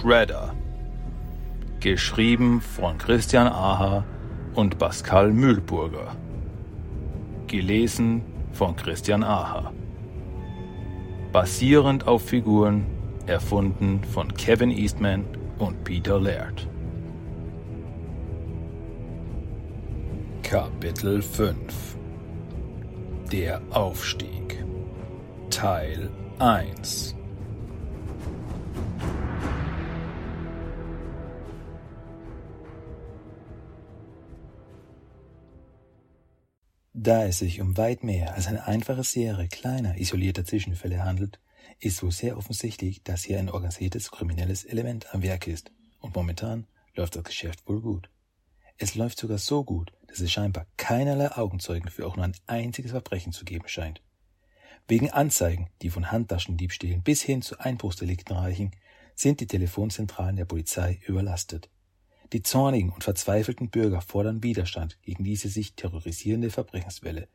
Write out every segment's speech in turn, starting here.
Shredder. Geschrieben von Christian Aha und Pascal Mühlburger. Gelesen von Christian Aha. Basierend auf Figuren erfunden von Kevin Eastman und Peter Laird. Kapitel 5 Der Aufstieg Teil 1 Da es sich um weit mehr als eine einfache Serie kleiner, isolierter Zwischenfälle handelt, ist wohl sehr offensichtlich, dass hier ein organisiertes kriminelles Element am Werk ist. Und momentan läuft das Geschäft wohl gut. Es läuft sogar so gut, dass es scheinbar keinerlei Augenzeugen für auch nur ein einziges Verbrechen zu geben scheint. Wegen Anzeigen, die von Handtaschendiebstählen bis hin zu Einbruchsdelikten reichen, sind die Telefonzentralen der Polizei überlastet. Die zornigen und verzweifelten Bürger fordern Widerstand gegen diese sich terrorisierende Verbrechenswelle,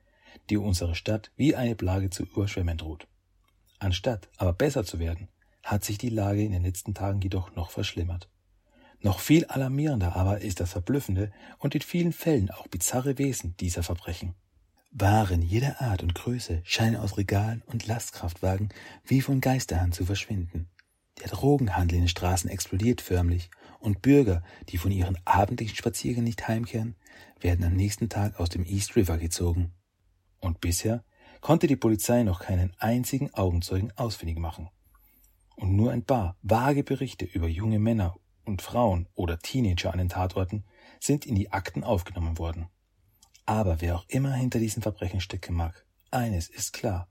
die unsere Stadt wie eine Plage zu überschwemmen droht. Anstatt aber besser zu werden, hat sich die Lage in den letzten Tagen jedoch noch verschlimmert. Noch viel alarmierender aber ist das verblüffende und in vielen Fällen auch bizarre Wesen dieser Verbrechen. Waren jeder Art und Größe scheinen aus Regalen und Lastkraftwagen wie von Geisterhand zu verschwinden. Der Drogenhandel in den Straßen explodiert förmlich und Bürger, die von ihren abendlichen Spaziergängen nicht heimkehren, werden am nächsten Tag aus dem East River gezogen. Und bisher konnte die Polizei noch keinen einzigen Augenzeugen ausfindig machen. Und nur ein paar vage Berichte über junge Männer und Frauen oder Teenager an den Tatorten sind in die Akten aufgenommen worden. Aber wer auch immer hinter diesen Verbrechen stecken mag, eines ist klar.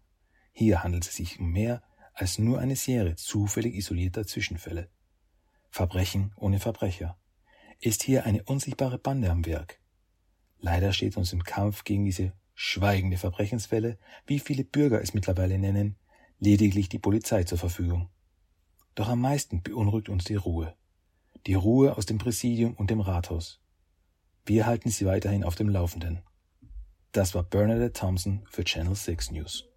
Hier handelt es sich um mehr als nur eine Serie zufällig isolierter Zwischenfälle. Verbrechen ohne Verbrecher. Ist hier eine unsichtbare Bande am Werk? Leider steht uns im Kampf gegen diese schweigende Verbrechensfälle, wie viele Bürger es mittlerweile nennen, lediglich die Polizei zur Verfügung. Doch am meisten beunruhigt uns die Ruhe. Die Ruhe aus dem Präsidium und dem Rathaus. Wir halten sie weiterhin auf dem Laufenden. Das war Bernadette Thompson für Channel 6 News.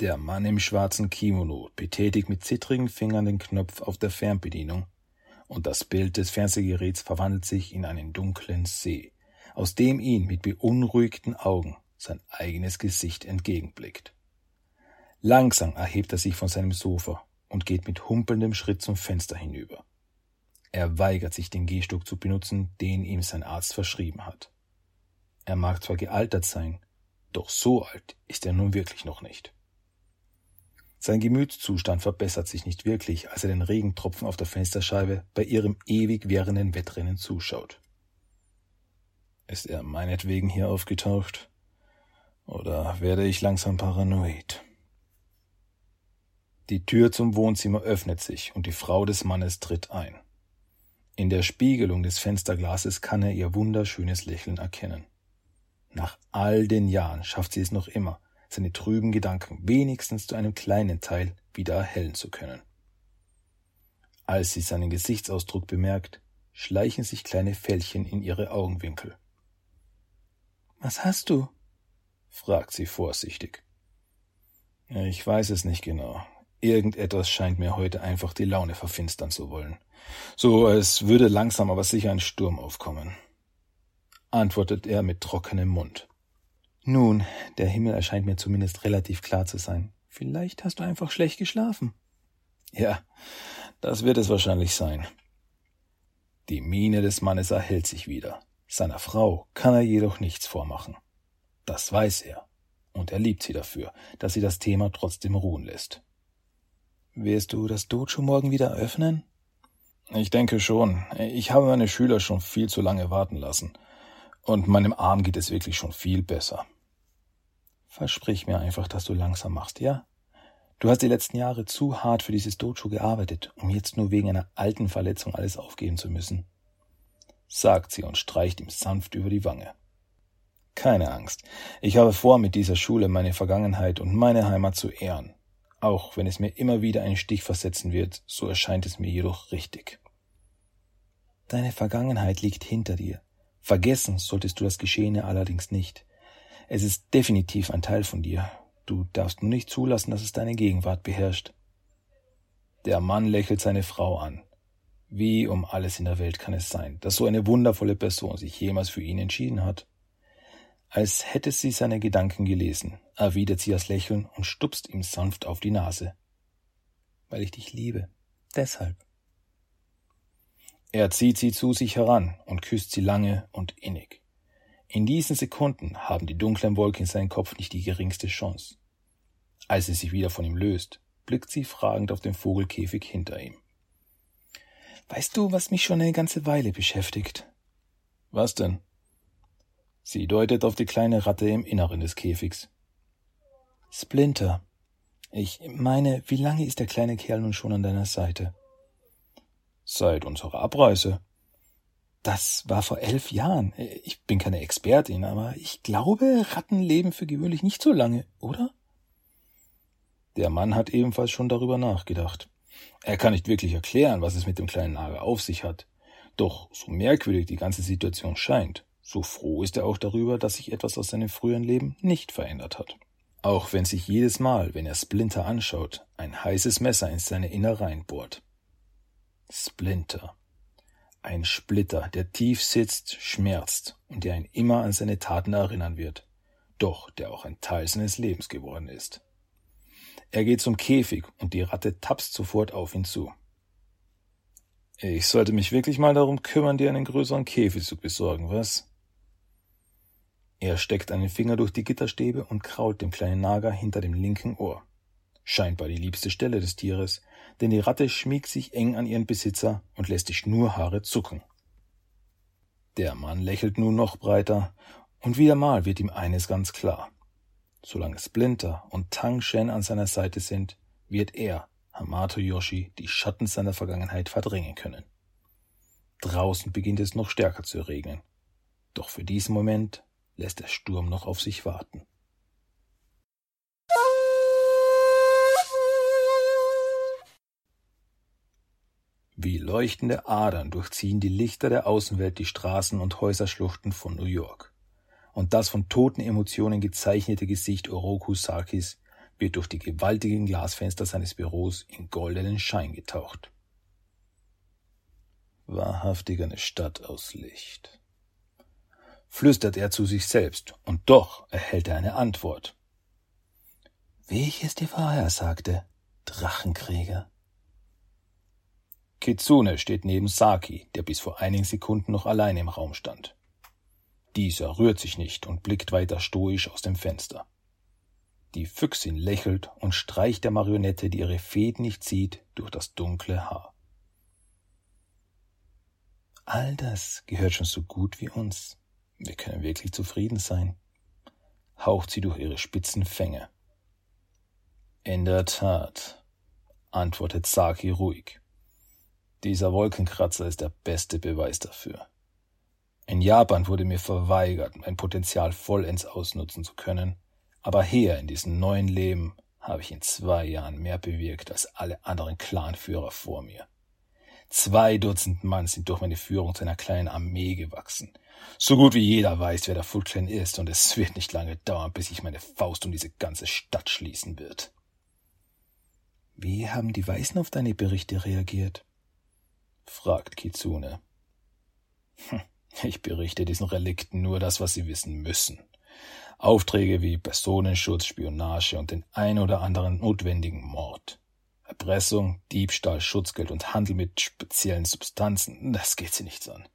Der Mann im schwarzen Kimono betätigt mit zittrigen Fingern den Knopf auf der Fernbedienung und das Bild des Fernsehgeräts verwandelt sich in einen dunklen See, aus dem ihn mit beunruhigten Augen sein eigenes Gesicht entgegenblickt. Langsam erhebt er sich von seinem Sofa und geht mit humpelndem Schritt zum Fenster hinüber. Er weigert sich, den Gehstock zu benutzen, den ihm sein Arzt verschrieben hat. Er mag zwar gealtert sein, doch so alt ist er nun wirklich noch nicht. Sein Gemütszustand verbessert sich nicht wirklich, als er den Regentropfen auf der Fensterscheibe bei ihrem ewig währenden Wettrennen zuschaut. Ist er meinetwegen hier aufgetaucht? Oder werde ich langsam paranoid? Die Tür zum Wohnzimmer öffnet sich und die Frau des Mannes tritt ein. In der Spiegelung des Fensterglases kann er ihr wunderschönes Lächeln erkennen. Nach all den Jahren schafft sie es noch immer, seine trüben Gedanken wenigstens zu einem kleinen Teil wieder erhellen zu können. Als sie seinen Gesichtsausdruck bemerkt, schleichen sich kleine Fältchen in ihre Augenwinkel. Was hast du? fragt sie vorsichtig. Ich weiß es nicht genau. Irgendetwas scheint mir heute einfach die Laune verfinstern zu wollen. So als würde langsam aber sicher ein Sturm aufkommen, antwortet er mit trockenem Mund. Nun, der Himmel erscheint mir zumindest relativ klar zu sein. Vielleicht hast du einfach schlecht geschlafen. Ja, das wird es wahrscheinlich sein. Die Miene des Mannes erhält sich wieder. Seiner Frau kann er jedoch nichts vormachen. Das weiß er. Und er liebt sie dafür, dass sie das Thema trotzdem ruhen lässt. Wirst du das Dojo morgen wieder öffnen? Ich denke schon. Ich habe meine Schüler schon viel zu lange warten lassen. Und meinem Arm geht es wirklich schon viel besser. Versprich mir einfach, dass du langsam machst, ja? Du hast die letzten Jahre zu hart für dieses Dojo gearbeitet, um jetzt nur wegen einer alten Verletzung alles aufgeben zu müssen. Sagt sie und streicht ihm sanft über die Wange. Keine Angst. Ich habe vor, mit dieser Schule meine Vergangenheit und meine Heimat zu ehren. Auch wenn es mir immer wieder einen Stich versetzen wird, so erscheint es mir jedoch richtig. Deine Vergangenheit liegt hinter dir. Vergessen solltest du das Geschehene allerdings nicht. Es ist definitiv ein Teil von dir. Du darfst nur nicht zulassen, dass es deine Gegenwart beherrscht. Der Mann lächelt seine Frau an. Wie um alles in der Welt kann es sein, dass so eine wundervolle Person sich jemals für ihn entschieden hat? Als hätte sie seine Gedanken gelesen, erwidert sie das Lächeln und stupst ihm sanft auf die Nase. Weil ich dich liebe. Deshalb. Er zieht sie zu sich heran und küsst sie lange und innig. In diesen Sekunden haben die dunklen Wolken in seinem Kopf nicht die geringste Chance. Als sie sich wieder von ihm löst, blickt sie fragend auf den Vogelkäfig hinter ihm. Weißt du, was mich schon eine ganze Weile beschäftigt? Was denn? Sie deutet auf die kleine Ratte im Inneren des Käfigs. Splinter. Ich meine, wie lange ist der kleine Kerl nun schon an deiner Seite? Seit unserer Abreise. Das war vor elf Jahren. Ich bin keine Expertin, aber ich glaube, Ratten leben für gewöhnlich nicht so lange, oder? Der Mann hat ebenfalls schon darüber nachgedacht. Er kann nicht wirklich erklären, was es mit dem kleinen Nager auf sich hat. Doch so merkwürdig die ganze Situation scheint, so froh ist er auch darüber, dass sich etwas aus seinem früheren Leben nicht verändert hat. Auch wenn sich jedes Mal, wenn er Splinter anschaut, ein heißes Messer in seine Innereien bohrt. Splinter. Ein Splitter, der tief sitzt, schmerzt und der ihn immer an seine Taten erinnern wird, doch der auch ein Teil seines Lebens geworden ist. Er geht zum Käfig und die Ratte tapst sofort auf ihn zu. Ich sollte mich wirklich mal darum kümmern, dir einen größeren Käfig zu besorgen, was? Er steckt einen Finger durch die Gitterstäbe und kraut dem kleinen Nager hinter dem linken Ohr. Scheinbar die liebste Stelle des Tieres, denn die Ratte schmiegt sich eng an ihren Besitzer und lässt die Schnurhaare zucken. Der Mann lächelt nun noch breiter, und wieder mal wird ihm eines ganz klar. Solange Splinter und Tang Shen an seiner Seite sind, wird er, Hamato Yoshi, die Schatten seiner Vergangenheit verdrängen können. Draußen beginnt es noch stärker zu regnen. Doch für diesen Moment lässt der Sturm noch auf sich warten. Wie leuchtende Adern durchziehen die Lichter der Außenwelt die Straßen und Häuserschluchten von New York. Und das von toten Emotionen gezeichnete Gesicht Oroku Sakis wird durch die gewaltigen Glasfenster seines Büros in goldenen Schein getaucht. Wahrhaftig eine Stadt aus Licht flüstert er zu sich selbst, und doch erhält er eine Antwort. Wie ich es dir vorher sagte, Drachenkrieger. Kitsune steht neben Saki, der bis vor einigen Sekunden noch allein im Raum stand. Dieser rührt sich nicht und blickt weiter stoisch aus dem Fenster. Die Füchsin lächelt und streicht der Marionette, die ihre Fäden nicht sieht, durch das dunkle Haar. All das gehört schon so gut wie uns, wir können wirklich zufrieden sein, haucht sie durch ihre spitzen Fänge. In der Tat, antwortet Saki ruhig. Dieser Wolkenkratzer ist der beste Beweis dafür. In Japan wurde mir verweigert, mein Potenzial vollends ausnutzen zu können, aber hier in diesem neuen Leben habe ich in zwei Jahren mehr bewirkt als alle anderen Clanführer vor mir. Zwei Dutzend Mann sind durch meine Führung zu einer kleinen Armee gewachsen. So gut wie jeder weiß, wer der Foot Clan ist, und es wird nicht lange dauern, bis ich meine Faust um diese ganze Stadt schließen wird. Wie haben die Weißen auf deine Berichte reagiert? Fragt Kitsune. Ich berichte diesen Relikten nur das, was sie wissen müssen. Aufträge wie Personenschutz, Spionage und den ein oder anderen notwendigen Mord. Erpressung, Diebstahl, Schutzgeld und Handel mit speziellen Substanzen, das geht sie nichts an.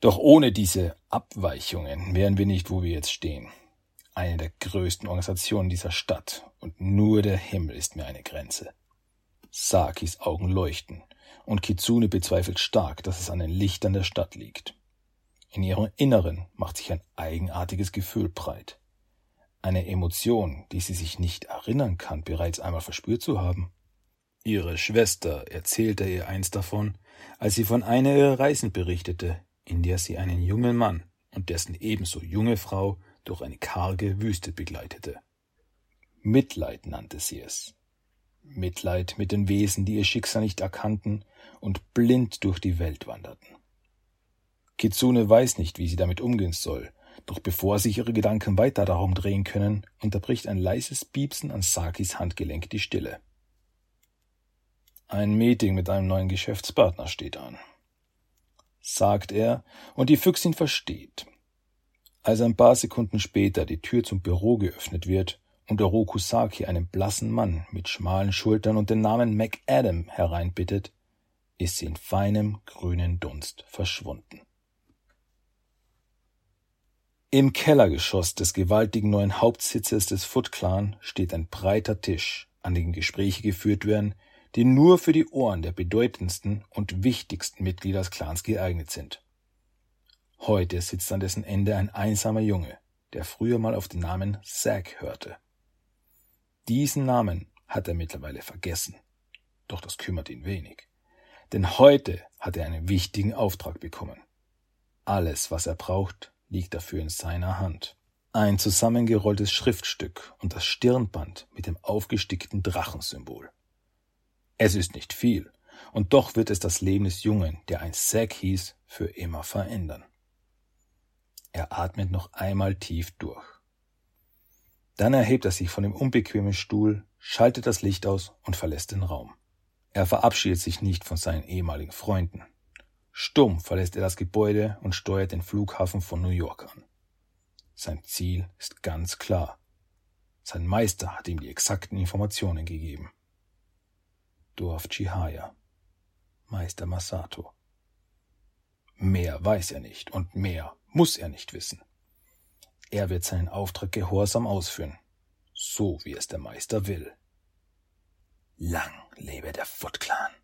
Doch ohne diese Abweichungen wären wir nicht, wo wir jetzt stehen. Eine der größten Organisationen dieser Stadt, und nur der Himmel ist mir eine Grenze. Sakis Augen leuchten, und Kitsune bezweifelt stark, dass es an den Lichtern der Stadt liegt. In ihrem Inneren macht sich ein eigenartiges Gefühl breit. Eine Emotion, die sie sich nicht erinnern kann, bereits einmal verspürt zu haben. Ihre Schwester erzählte ihr einst davon, als sie von einer ihrer Reisen berichtete, in der sie einen jungen Mann und dessen ebenso junge Frau durch eine karge Wüste begleitete. Mitleid nannte sie es. Mitleid mit den Wesen, die ihr Schicksal nicht erkannten und blind durch die Welt wanderten. Kitsune weiß nicht, wie sie damit umgehen soll, Doch bevor sich ihre Gedanken weiter darum drehen können, unterbricht ein leises Piepsen an Sakis Handgelenk die Stille. Ein Meeting mit einem neuen Geschäftspartner steht an, sagt er, und die Füchsin versteht. Als ein paar Sekunden später die Tür zum Büro geöffnet wird und Oroku Saki einen blassen Mann mit schmalen Schultern und den Namen McAdam hereinbittet, ist sie in feinem grünen Dunst verschwunden. Im Kellergeschoss des gewaltigen neuen Hauptsitzes des Foot Clan steht ein breiter Tisch, an dem Gespräche geführt werden, die nur für die Ohren der bedeutendsten und wichtigsten Mitglieder des Clans geeignet sind. Heute sitzt an dessen Ende ein einsamer Junge, der früher mal auf den Namen Zack hörte. Diesen Namen hat er mittlerweile vergessen, doch das kümmert ihn wenig. Denn heute hat er einen wichtigen Auftrag bekommen. Alles, was er braucht, liegt dafür in seiner Hand. Ein zusammengerolltes Schriftstück und das Stirnband mit dem aufgestickten Drachensymbol. Es ist nicht viel, und doch wird es das Leben des Jungen, der einst Zack hieß, für immer verändern. Er atmet noch einmal tief durch. Dann erhebt er sich von dem unbequemen Stuhl, schaltet das Licht aus und verlässt den Raum. Er verabschiedet sich nicht von seinen ehemaligen Freunden. Stumm verlässt er das Gebäude und steuert den Flughafen von New York an. Sein Ziel ist ganz klar. Sein Meister hat ihm die exakten Informationen gegeben. Dorf Chihaya, Meister Masato. Mehr weiß er nicht und mehr muss er nicht wissen. Er wird seinen Auftrag gehorsam ausführen, so wie es der Meister will. Lang lebe der Foot Clan.